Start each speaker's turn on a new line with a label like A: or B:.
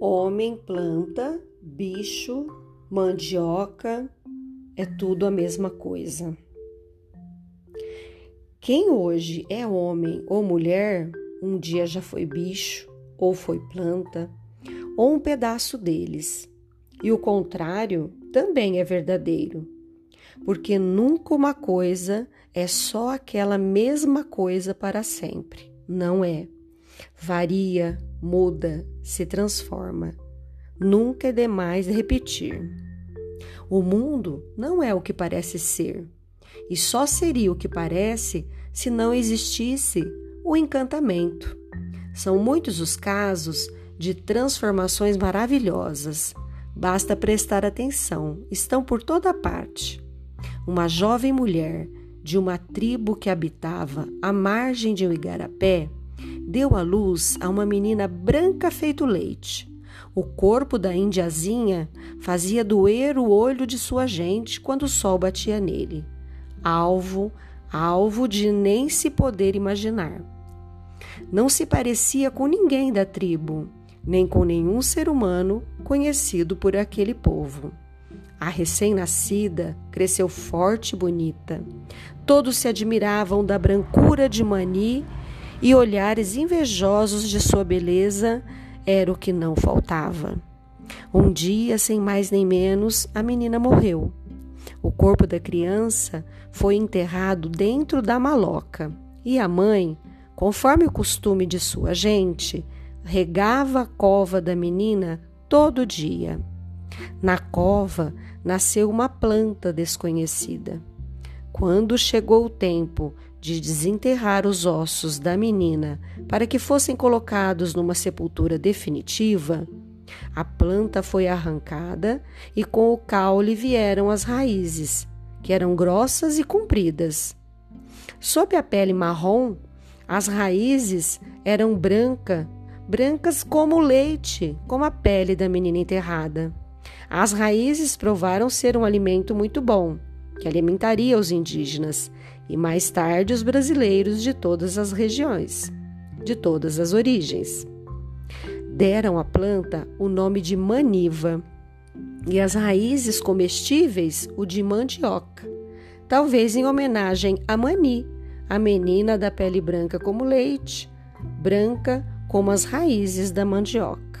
A: Homem, planta, bicho, mandioca, é tudo a mesma coisa. Quem hoje é homem ou mulher, um dia já foi bicho, ou foi planta, ou um pedaço deles. E o contrário também é verdadeiro, porque nunca uma coisa é só aquela mesma coisa para sempre. Não é. Varia, muda, se transforma. Nunca é demais repetir. O mundo não é o que parece ser, e só seria o que parece se não existisse o encantamento. São muitos os casos de transformações maravilhosas. Basta prestar atenção, estão por toda parte. Uma jovem mulher de uma tribo que habitava à margem de um igarapé deu à luz a uma menina branca feito leite. O corpo da indiazinha fazia doer o olho de sua gente quando o sol batia nele. Alvo, alvo de nem se poder imaginar. Não se parecia com ninguém da tribo, nem com nenhum ser humano conhecido por aquele povo. A recém-nascida cresceu forte e bonita. Todos se admiravam da brancura de Mani e olhares invejosos de sua beleza era o que não faltava. Um dia, sem mais nem menos, a menina morreu. O corpo da criança foi enterrado dentro da maloca e a mãe, conforme o costume de sua gente, regava a cova da menina todo dia. Na cova nasceu uma planta desconhecida. Quando chegou o tempo de desenterrar os ossos da menina para que fossem colocados numa sepultura definitiva, a planta foi arrancada e com o caule vieram as raízes, que eram grossas e compridas. Sob a pele marrom, as raízes eram branca, brancas como o leite, como a pele da menina enterrada. As raízes provaram ser um alimento muito bom, que alimentaria os indígenas e mais tarde os brasileiros de todas as regiões, de todas as origens. Deram à planta o nome de maniva e as raízes comestíveis o de mandioca, talvez em homenagem a Mani, a menina da pele branca como leite, branca como as raízes da mandioca.